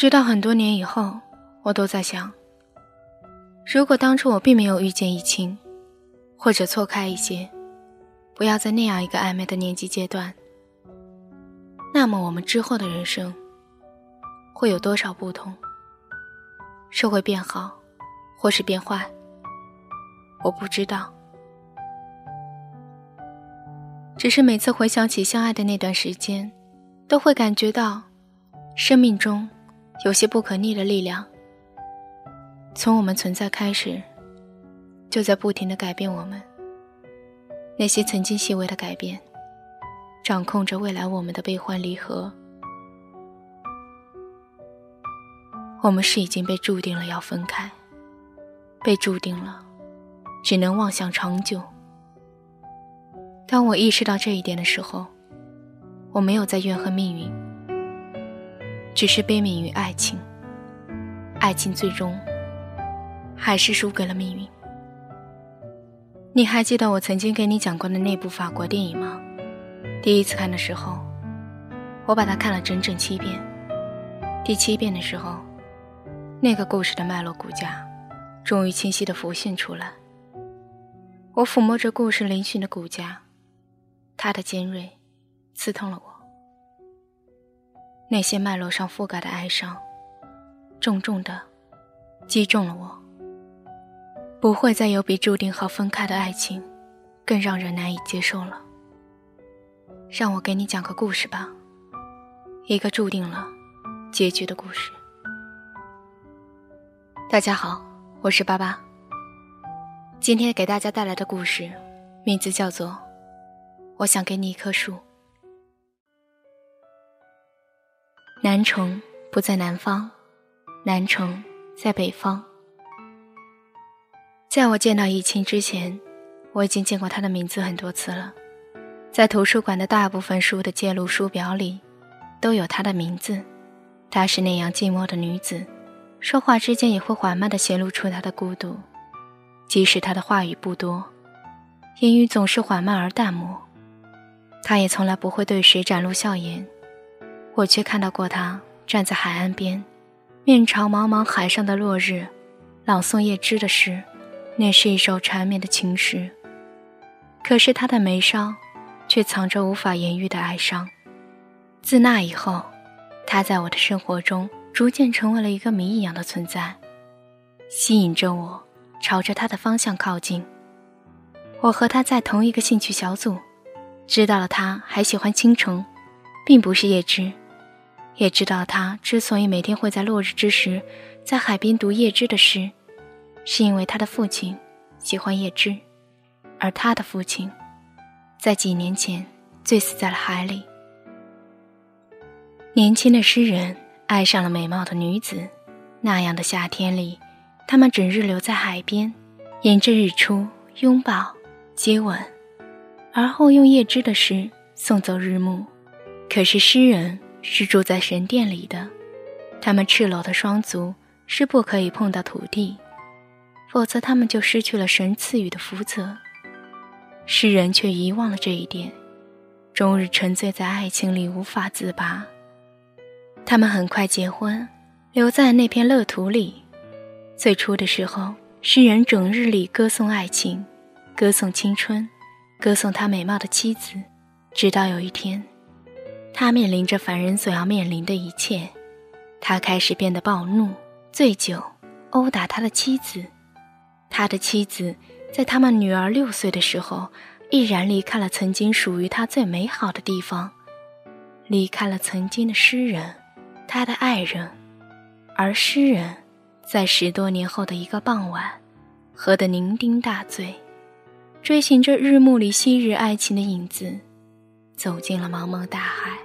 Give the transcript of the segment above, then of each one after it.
直到很多年以后，我都在想，如果当初我并没有遇见易清，或者错开一些，不要在那样一个暧昧的年纪阶段，那么我们之后的人生会有多少不同？是会变好，或是变坏？我不知道。只是每次回想起相爱的那段时间，都会感觉到生命中有些不可逆的力量，从我们存在开始，就在不停的改变我们。那些曾经细微的改变，掌控着未来我们的悲欢离合。我们是已经被注定了要分开，被注定了只能望向长久。当我意识到这一点的时候，我没有再怨恨命运，只是悲悯于爱情。爱情最终还是输给了命运。你还记得我曾经给你讲过的那部法国电影吗？第一次看的时候，我把它看了整整七遍。第七遍的时候。那个故事的脉络骨架，终于清晰地浮现出来。我抚摸着故事嶙峋的骨架，它的尖锐，刺痛了我。那些脉络上覆盖的哀伤，重重的击中了我。不会再有比注定好分开的爱情，更让人难以接受了。让我给你讲个故事吧，一个注定了结局的故事。大家好，我是巴巴。今天给大家带来的故事，名字叫做《我想给你一棵树》。南城不在南方，南城在北方。在我见到易清之前，我已经见过他的名字很多次了，在图书馆的大部分书的借录书表里，都有她的名字。她是那样寂寞的女子。说话之间也会缓慢地显露出她的孤独，即使她的话语不多，言语总是缓慢而淡漠。他也从来不会对谁展露笑颜，我却看到过他站在海岸边，面朝茫茫海上的落日，朗诵叶芝的诗，那是一首缠绵的情诗。可是他的眉梢，却藏着无法言喻的哀伤。自那以后，他在我的生活中。逐渐成为了一个谜一样的存在，吸引着我朝着他的方向靠近。我和他在同一个兴趣小组，知道了他还喜欢倾城，并不是叶芝，也知道他之所以每天会在落日之时在海边读叶芝的诗，是因为他的父亲喜欢叶芝，而他的父亲在几年前醉死在了海里。年轻的诗人。爱上了美貌的女子，那样的夏天里，他们整日留在海边，迎着日出，拥抱、接吻，而后用叶芝的诗送走日暮。可是诗人是住在神殿里的，他们赤裸的双足是不可以碰到土地，否则他们就失去了神赐予的福泽。诗人却遗忘了这一点，终日沉醉在爱情里无法自拔。他们很快结婚，留在那片乐土里。最初的时候，诗人整日里歌颂爱情，歌颂青春，歌颂他美貌的妻子。直到有一天，他面临着凡人所要面临的一切，他开始变得暴怒、醉酒，殴打他的妻子。他的妻子在他们女儿六岁的时候，毅然离开了曾经属于他最美好的地方，离开了曾经的诗人。他的爱人，而诗人，在十多年后的一个傍晚，喝得酩酊大醉，追寻着日暮里昔日爱情的影子，走进了茫茫大海。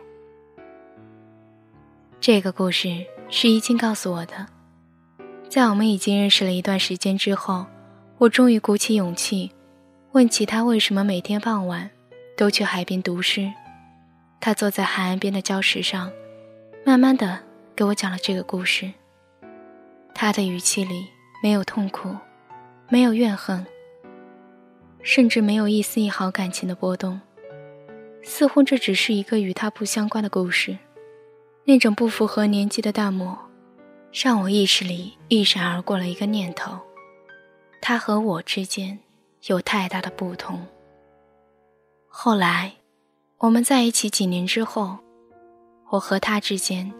这个故事是易经告诉我的。在我们已经认识了一段时间之后，我终于鼓起勇气，问起他为什么每天傍晚都去海边读诗。他坐在海岸边的礁石上。慢慢的给我讲了这个故事。他的语气里没有痛苦，没有怨恨，甚至没有一丝一毫感情的波动，似乎这只是一个与他不相关的故事。那种不符合年纪的淡漠，让我意识里一闪而过了一个念头：他和我之间有太大的不同。后来，我们在一起几年之后，我和他之间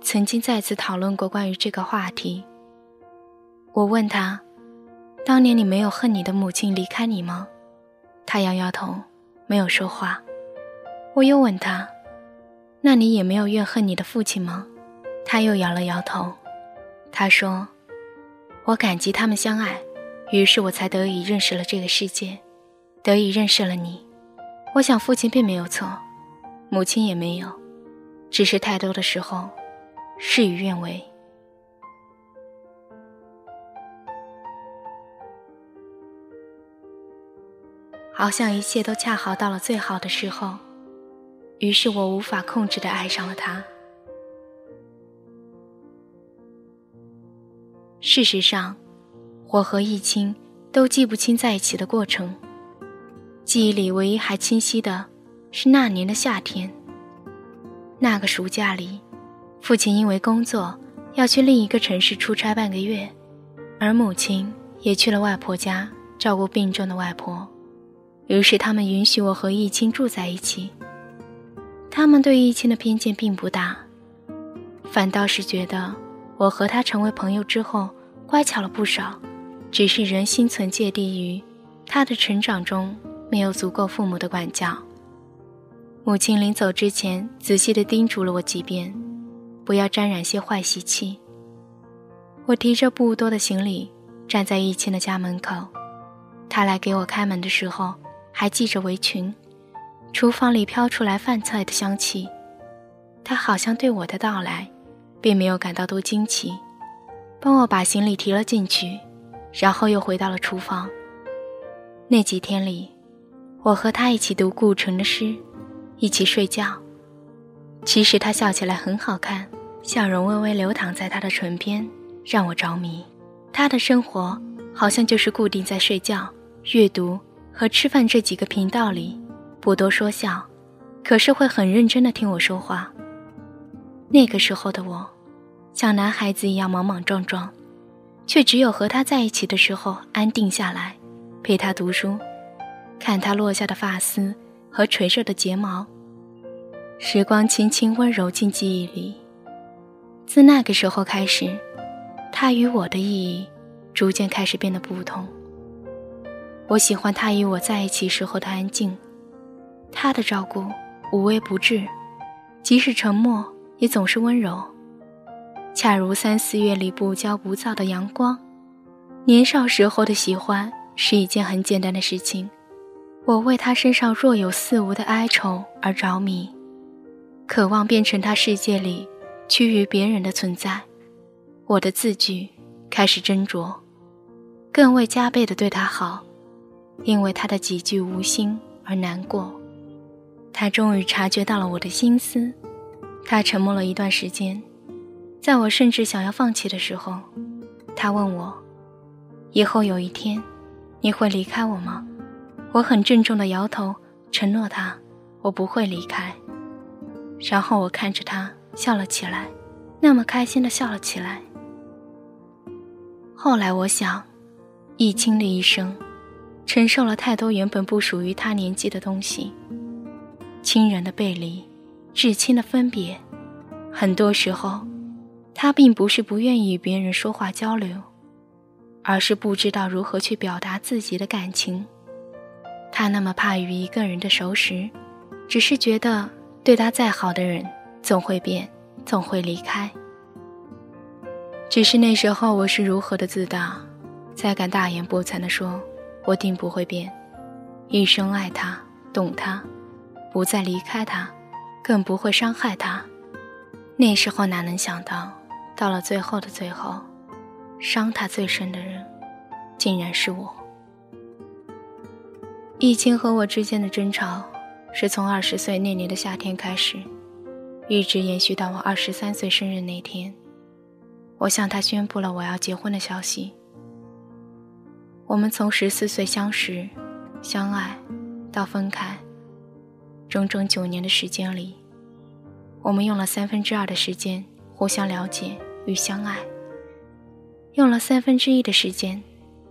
曾经再次讨论过关于这个话题。我问他：“当年你没有恨你的母亲离开你吗？”他摇摇头，没有说话。我又问他：“那你也没有怨恨你的父亲吗？”他又摇了摇头。他说：“我感激他们相爱，于是我才得以认识了这个世界，得以认识了你。我想父亲并没有错，母亲也没有，只是太多的时候，事与愿违。好像一切都恰好到了最好的时候，于是我无法控制的爱上了他。”事实上，我和易清都记不清在一起的过程。记忆里唯一还清晰的是那年的夏天。那个暑假里，父亲因为工作要去另一个城市出差半个月，而母亲也去了外婆家照顾病重的外婆。于是他们允许我和易清住在一起。他们对易清的偏见并不大，反倒是觉得。我和他成为朋友之后，乖巧了不少，只是人心存芥蒂于他的成长中没有足够父母的管教。母亲临走之前，仔细地叮嘱了我几遍，不要沾染些坏习气。我提着不多的行李，站在易清的家门口，他来给我开门的时候，还系着围裙，厨房里飘出来饭菜的香气，他好像对我的到来。并没有感到多惊奇，帮我把行李提了进去，然后又回到了厨房。那几天里，我和他一起读顾城的诗，一起睡觉。其实他笑起来很好看，笑容微微流淌在他的唇边，让我着迷。他的生活好像就是固定在睡觉、阅读和吃饭这几个频道里，不多说笑，可是会很认真的听我说话。那个时候的我，像男孩子一样莽莽撞撞，却只有和他在一起的时候安定下来，陪他读书，看他落下的发丝和垂着的睫毛。时光轻轻温柔进记忆里。自那个时候开始，他与我的意义逐渐开始变得不同。我喜欢他与我在一起时候的安静，他的照顾无微不至，即使沉默。也总是温柔，恰如三四月里不骄不躁的阳光。年少时候的喜欢是一件很简单的事情，我为他身上若有似无的哀愁而着迷，渴望变成他世界里趋于别人的存在。我的字句开始斟酌，更为加倍的对他好，因为他的几句无心而难过。他终于察觉到了我的心思。他沉默了一段时间，在我甚至想要放弃的时候，他问我：“以后有一天，你会离开我吗？”我很郑重的摇头，承诺他：“我不会离开。”然后我看着他笑了起来，那么开心的笑了起来。后来我想，易清的一生，承受了太多原本不属于他年纪的东西，亲人的背离。至亲的分别，很多时候，他并不是不愿意与别人说话交流，而是不知道如何去表达自己的感情。他那么怕与一个人的熟识，只是觉得对他再好的人，总会变，总会离开。只是那时候我是如何的自大，才敢大言不惭地说，我定不会变，一生爱他，懂他，不再离开他。更不会伤害他。那时候哪能想到，到了最后的最后，伤他最深的人，竟然是我。易清和我之间的争吵，是从二十岁那年的夏天开始，一直延续到我二十三岁生日那天，我向他宣布了我要结婚的消息。我们从十四岁相识、相爱，到分开。整整九年的时间里，我们用了三分之二的时间互相了解与相爱。用了三分之一的时间，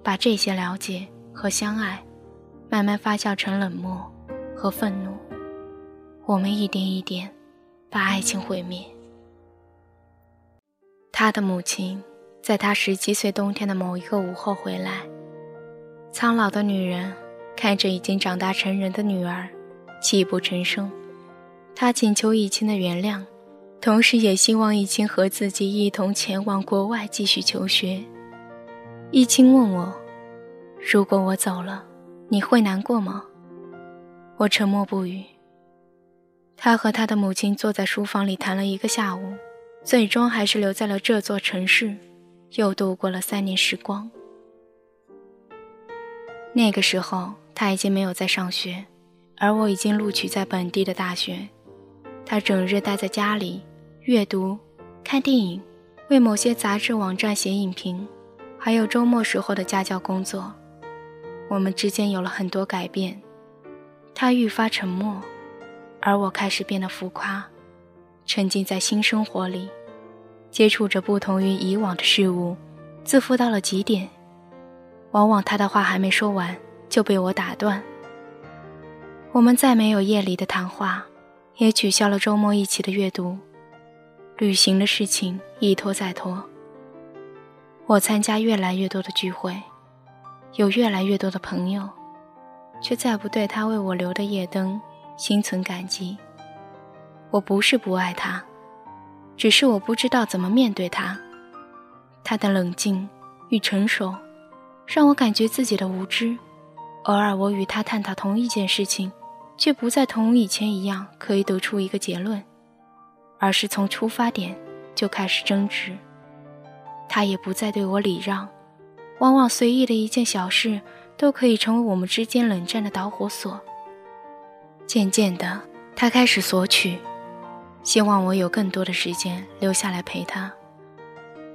把这些了解和相爱，慢慢发酵成冷漠和愤怒。我们一点一点把爱情毁灭。他的母亲在他十七岁冬天的某一个午后回来，苍老的女人看着已经长大成人的女儿，泣不成声。他请求易清的原谅。同时也希望易清和自己一同前往国外继续求学。易清问我：“如果我走了，你会难过吗？”我沉默不语。他和他的母亲坐在书房里谈了一个下午，最终还是留在了这座城市，又度过了三年时光。那个时候他已经没有在上学，而我已经录取在本地的大学。他整日待在家里，阅读、看电影，为某些杂志网站写影评，还有周末时候的家教工作。我们之间有了很多改变，他愈发沉默，而我开始变得浮夸，沉浸在新生活里，接触着不同于以往的事物，自负到了极点。往往他的话还没说完就被我打断。我们再没有夜里的谈话。也取消了周末一起的阅读，旅行的事情一拖再拖。我参加越来越多的聚会，有越来越多的朋友，却再不对他为我留的夜灯心存感激。我不是不爱他，只是我不知道怎么面对他。他的冷静与成熟，让我感觉自己的无知。偶尔，我与他探讨同一件事情。却不再同以前一样可以得出一个结论，而是从出发点就开始争执。他也不再对我礼让，往往随意的一件小事都可以成为我们之间冷战的导火索。渐渐的，他开始索取，希望我有更多的时间留下来陪他，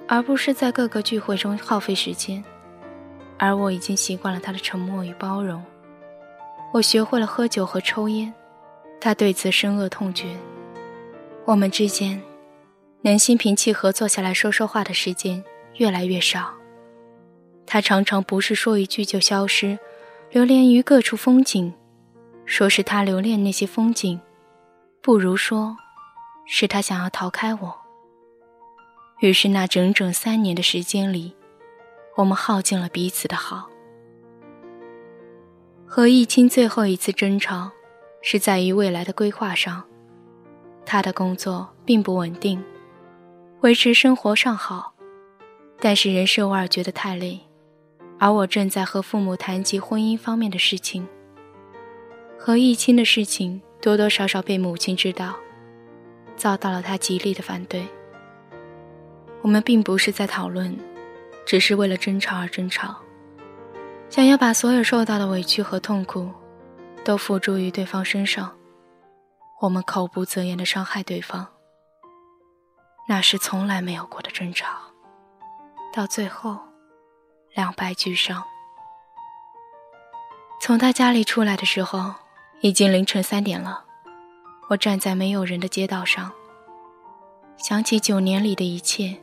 而不是在各个聚会中耗费时间。而我已经习惯了他的沉默与包容。我学会了喝酒和抽烟，他对此深恶痛绝。我们之间能心平气和坐下来说说话的时间越来越少。他常常不是说一句就消失，流连于各处风景。说是他留恋那些风景，不如说是他想要逃开我。于是那整整三年的时间里，我们耗尽了彼此的好。和易清最后一次争吵，是在于未来的规划上。他的工作并不稳定，维持生活尚好，但是人偶尔觉得太累。而我正在和父母谈及婚姻方面的事情。和易清的事情多多少少被母亲知道，遭到了他极力的反对。我们并不是在讨论，只是为了争吵而争吵。想要把所有受到的委屈和痛苦，都付诸于对方身上，我们口不择言的伤害对方，那是从来没有过的争吵，到最后两败俱伤。从他家里出来的时候，已经凌晨三点了，我站在没有人的街道上，想起九年里的一切，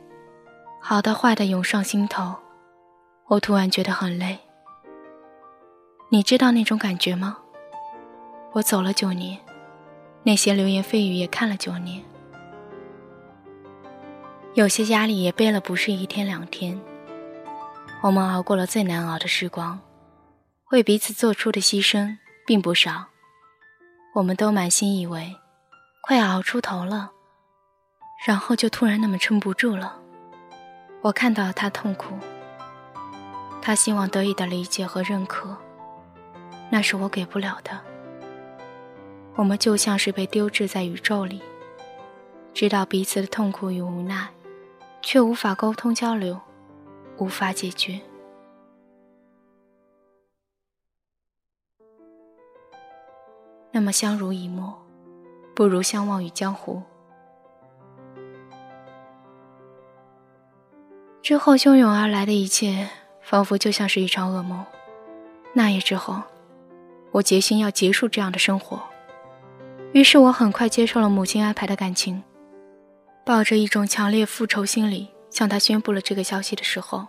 好的坏的涌上心头，我突然觉得很累。你知道那种感觉吗？我走了九年，那些流言蜚语也看了九年，有些压力也背了，不是一天两天。我们熬过了最难熬的时光，为彼此做出的牺牲并不少。我们都满心以为快要熬出头了，然后就突然那么撑不住了。我看到了他痛苦，他希望得以的理解和认可。那是我给不了的。我们就像是被丢置在宇宙里，知道彼此的痛苦与无奈，却无法沟通交流，无法解决。那么相濡以沫，不如相忘于江湖。之后汹涌而来的一切，仿佛就像是一场噩梦。那夜之后。我决心要结束这样的生活，于是我很快接受了母亲安排的感情，抱着一种强烈复仇心理向他宣布了这个消息的时候，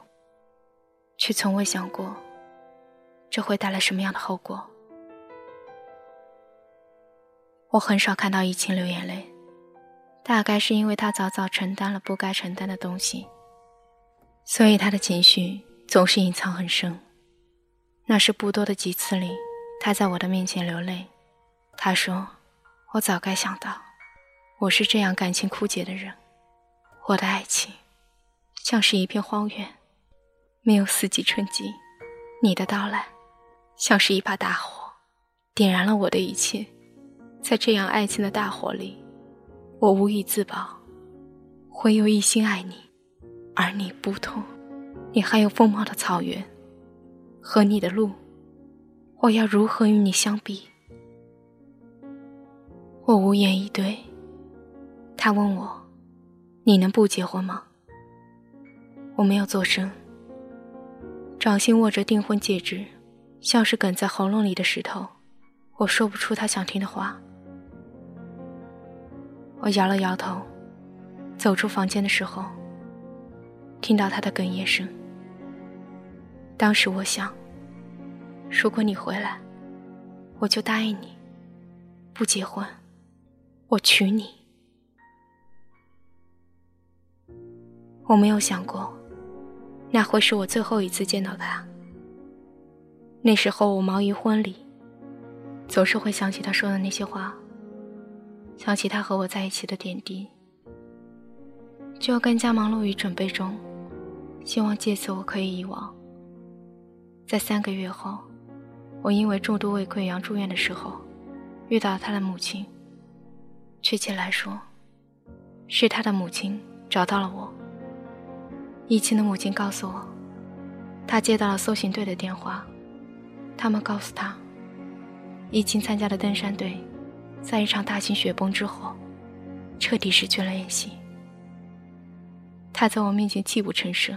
却从未想过这会带来什么样的后果。我很少看到怡清流眼泪，大概是因为他早早承担了不该承担的东西，所以他的情绪总是隐藏很深。那是不多的几次里，他在我的面前流泪。他说：“我早该想到，我是这样感情枯竭的人。我的爱情像是一片荒原。”没有四季春季，你的到来像是一把大火，点燃了我的一切。在这样爱情的大火里，我无以自保，唯有一心爱你。而你不同，你还有丰茂的草原和你的路，我要如何与你相比？我无言以对。他问我：“你能不结婚吗？”我没有作声。掌心握着订婚戒指，像是哽在喉咙里的石头，我说不出他想听的话。我摇了摇头，走出房间的时候，听到他的哽咽声。当时我想，如果你回来，我就答应你，不结婚，我娶你。我没有想过。那会是我最后一次见到他。那时候我忙于婚礼，总是会想起他说的那些话，想起他和我在一起的点滴，就要更加忙碌于准备中，希望借此我可以遗忘。在三个月后，我因为重度胃溃疡住院的时候，遇到了他的母亲。确切来说，是他的母亲找到了我。易清的母亲告诉我，她接到了搜寻队的电话，他们告诉她，易清参加的登山队，在一场大型雪崩之后，彻底失去了联系。他在我面前泣不成声，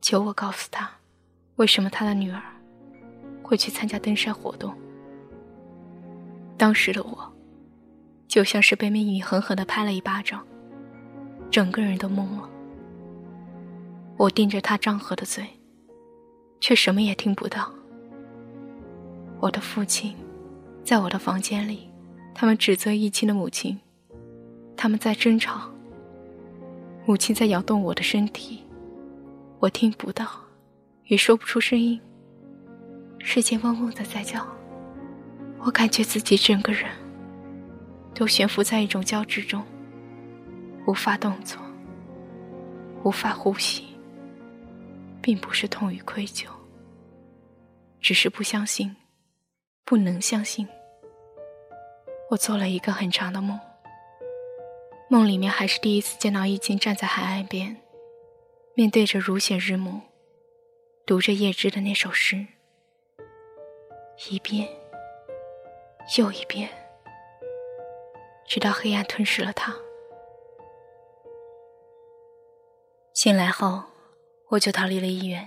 求我告诉他，为什么他的女儿会去参加登山活动。当时的我，就像是被命运狠狠地拍了一巴掌，整个人都懵了。我盯着他张合的嘴，却什么也听不到。我的父亲，在我的房间里，他们指责易清的母亲，他们在争吵。母亲在摇动我的身体，我听不到，也说不出声音。世界嗡嗡的在叫，我感觉自己整个人都悬浮在一种交织中，无法动作，无法呼吸。并不是痛与愧疚，只是不相信，不能相信。我做了一个很长的梦，梦里面还是第一次见到易经站在海岸边，面对着如血日暮，读着叶芝的那首诗，一遍又一遍，直到黑暗吞噬了他。醒来后。我就逃离了医院，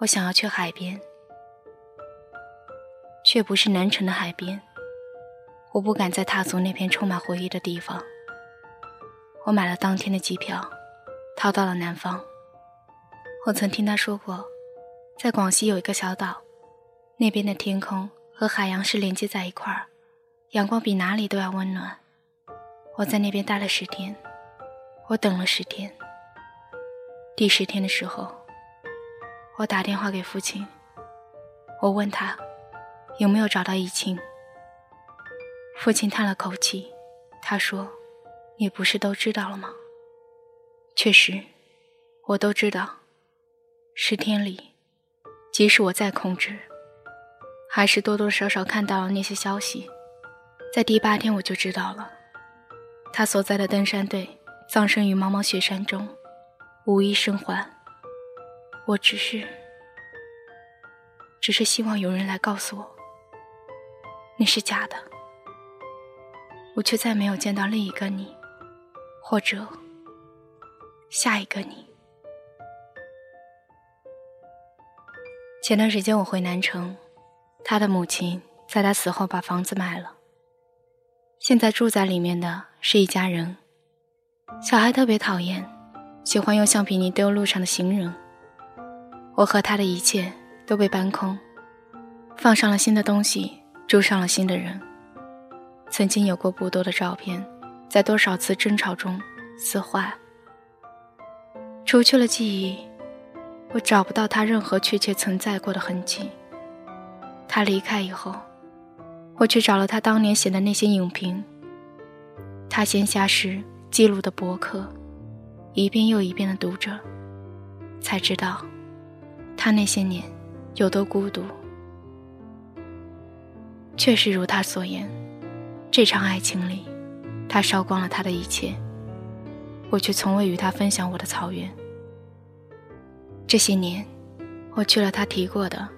我想要去海边，却不是南城的海边。我不敢再踏足那片充满回忆的地方。我买了当天的机票，逃到了南方。我曾听他说过，在广西有一个小岛，那边的天空和海洋是连接在一块儿，阳光比哪里都要温暖。我在那边待了十天，我等了十天。第十天的时候，我打电话给父亲，我问他有没有找到易清。父亲叹了口气，他说：“你不是都知道了吗？”确实，我都知道。十天里，即使我再控制，还是多多少少看到了那些消息。在第八天，我就知道了，他所在的登山队葬身于茫茫雪山中。无一生还。我只是，只是希望有人来告诉我，那是假的。我却再没有见到另一个你，或者下一个你。前段时间我回南城，他的母亲在他死后把房子卖了，现在住在里面的是一家人，小孩特别讨厌。喜欢用橡皮泥丢路上的行人。我和他的一切都被搬空，放上了新的东西，住上了新的人。曾经有过不多的照片，在多少次争吵中撕坏，除去了记忆，我找不到他任何确切存在过的痕迹。他离开以后，我去找了他当年写的那些影评，他闲暇时记录的博客，一遍又一遍的读着，才知道他那些年有多孤独。确实如他所言。这场爱情里，他烧光了他的一切，我却从未与他分享我的草原。这些年，我去了他提过的，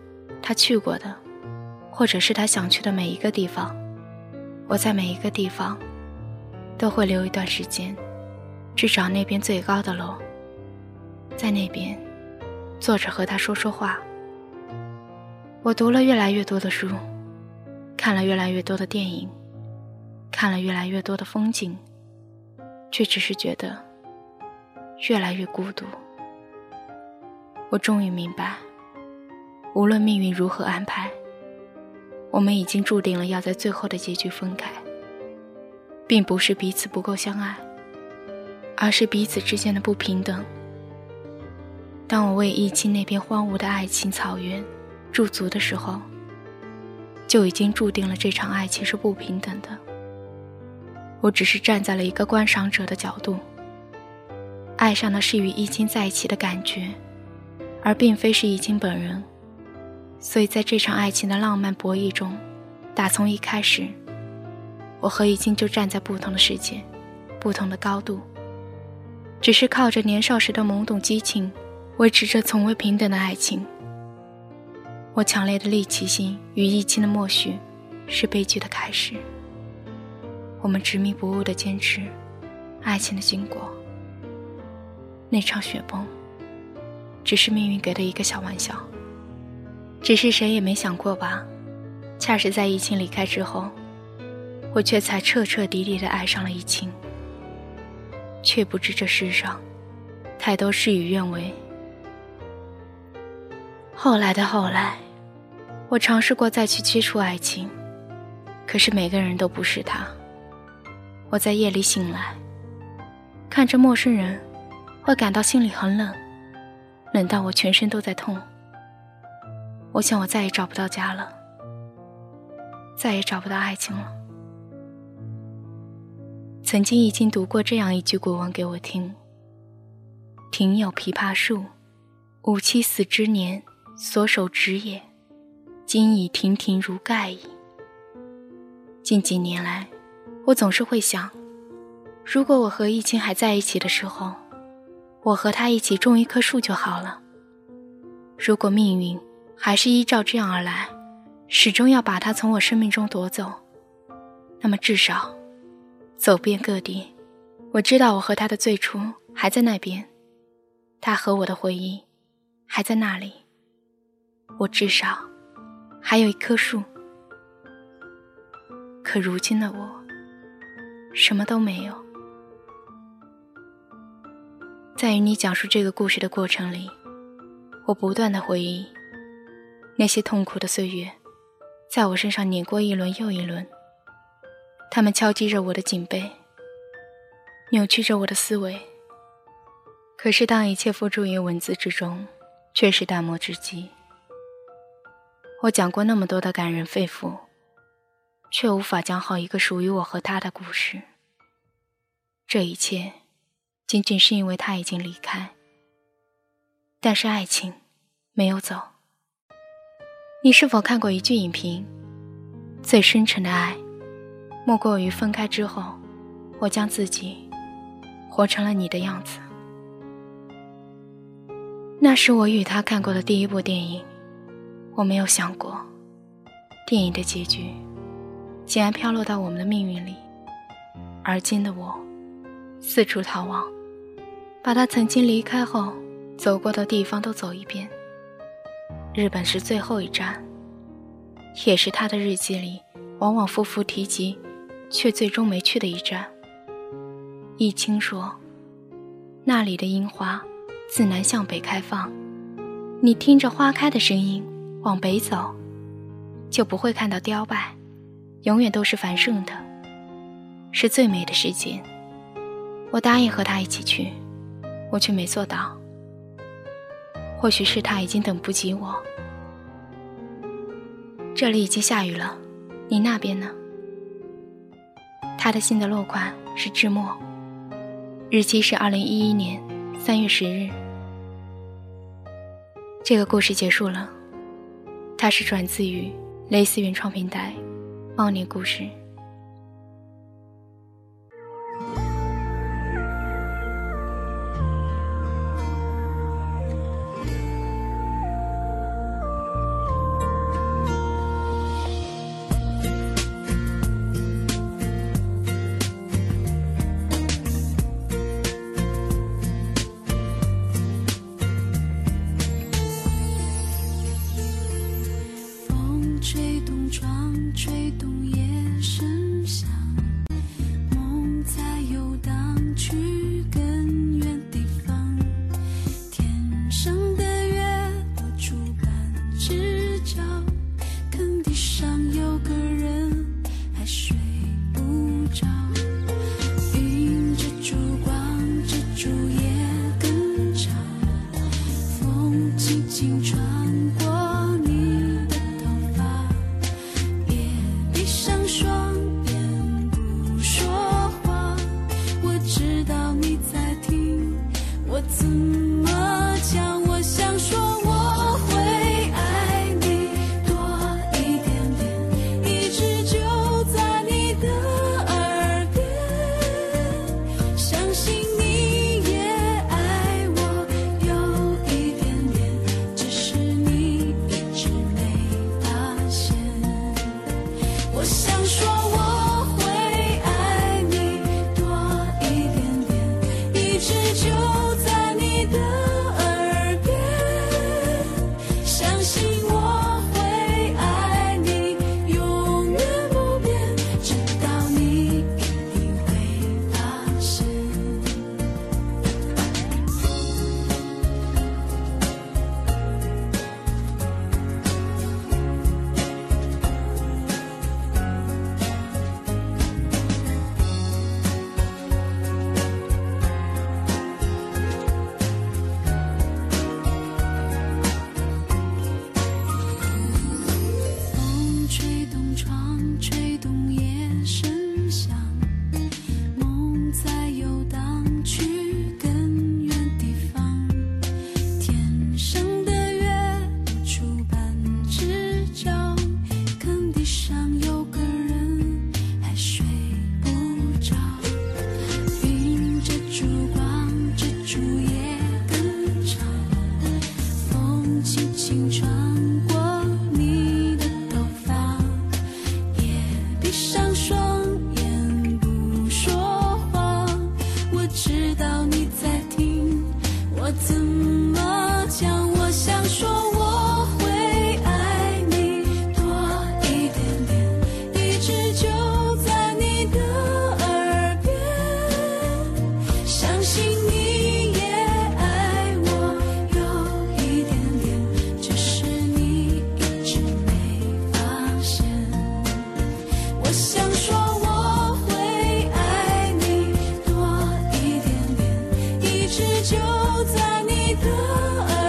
他去过的，或者是他想去的每一个地方。我在每一个地方，都会留一段时间，去找那边最高的楼，在那边坐着和他说说话。我读了越来越多的书，看了越来越多的电影。看了越来越多的风景，却只是觉得越来越孤独。我终于明白，无论命运如何安排，我们已经注定了要在最后的结局分开，并不是彼此不够相爱，而是彼此之间的不平等。当我为忆起那片荒芜的爱情草原驻足的时候，就已经注定了这场爱情是不平等的。我只是站在了一个观赏者的角度，爱上的是与易清在一起的感觉，而并非是易清本人。所以在这场爱情的浪漫博弈中，打从一开始，我和易清就站在不同的世界，不同的高度，只是靠着年少时的懵懂激情，维持着从未平等的爱情。我强烈的猎奇心与易清的默许，是悲剧的开始。我们执迷不悟的坚持，爱情的经过。那场雪崩，只是命运给的一个小玩笑。只是谁也没想过吧？恰是在疫情离开之后，我却才彻彻底底的爱上了疫情。却不知这世上，太多事与愿违。后来的后来，我尝试过再去接触爱情，可是每个人都不是他。我在夜里醒来，看着陌生人，会感到心里很冷，冷到我全身都在痛。我想我再也找不到家了，再也找不到爱情了。曾经已经读过这样一句古文给我听：“庭有枇杷树，吾妻死之年所手植也，今已亭亭如盖矣。”近几年来。我总是会想，如果我和易清还在一起的时候，我和他一起种一棵树就好了。如果命运还是依照这样而来，始终要把他从我生命中夺走，那么至少，走遍各地，我知道我和他的最初还在那边，他和我的回忆还在那里。我至少还有一棵树。可如今的我。什么都没有。在与你讲述这个故事的过程里，我不断的回忆那些痛苦的岁月，在我身上碾过一轮又一轮。他们敲击着我的颈背，扭曲着我的思维。可是当一切付诸于文字之中，却是淡漠之极。我讲过那么多的感人肺腑。却无法讲好一个属于我和他的故事。这一切，仅仅是因为他已经离开。但是爱情没有走。你是否看过一句影评？最深沉的爱，莫过于分开之后，我将自己活成了你的样子。那是我与他看过的第一部电影。我没有想过，电影的结局。竟然飘落到我们的命运里，而今的我，四处逃亡，把他曾经离开后走过的地方都走一遍。日本是最后一站，也是他的日记里往往复复提及，却最终没去的一站。易清说：“那里的樱花自南向北开放，你听着花开的声音往北走，就不会看到凋败，永远都是繁盛的，是最美的时节。我答应和他一起去，我却没做到。或许是他已经等不及我。这里已经下雨了，你那边呢？他的信的落款是志墨，日期是二零一一年三月十日。这个故事结束了，它是转自于蕾丝原创平台《猫年故事》。就在你的。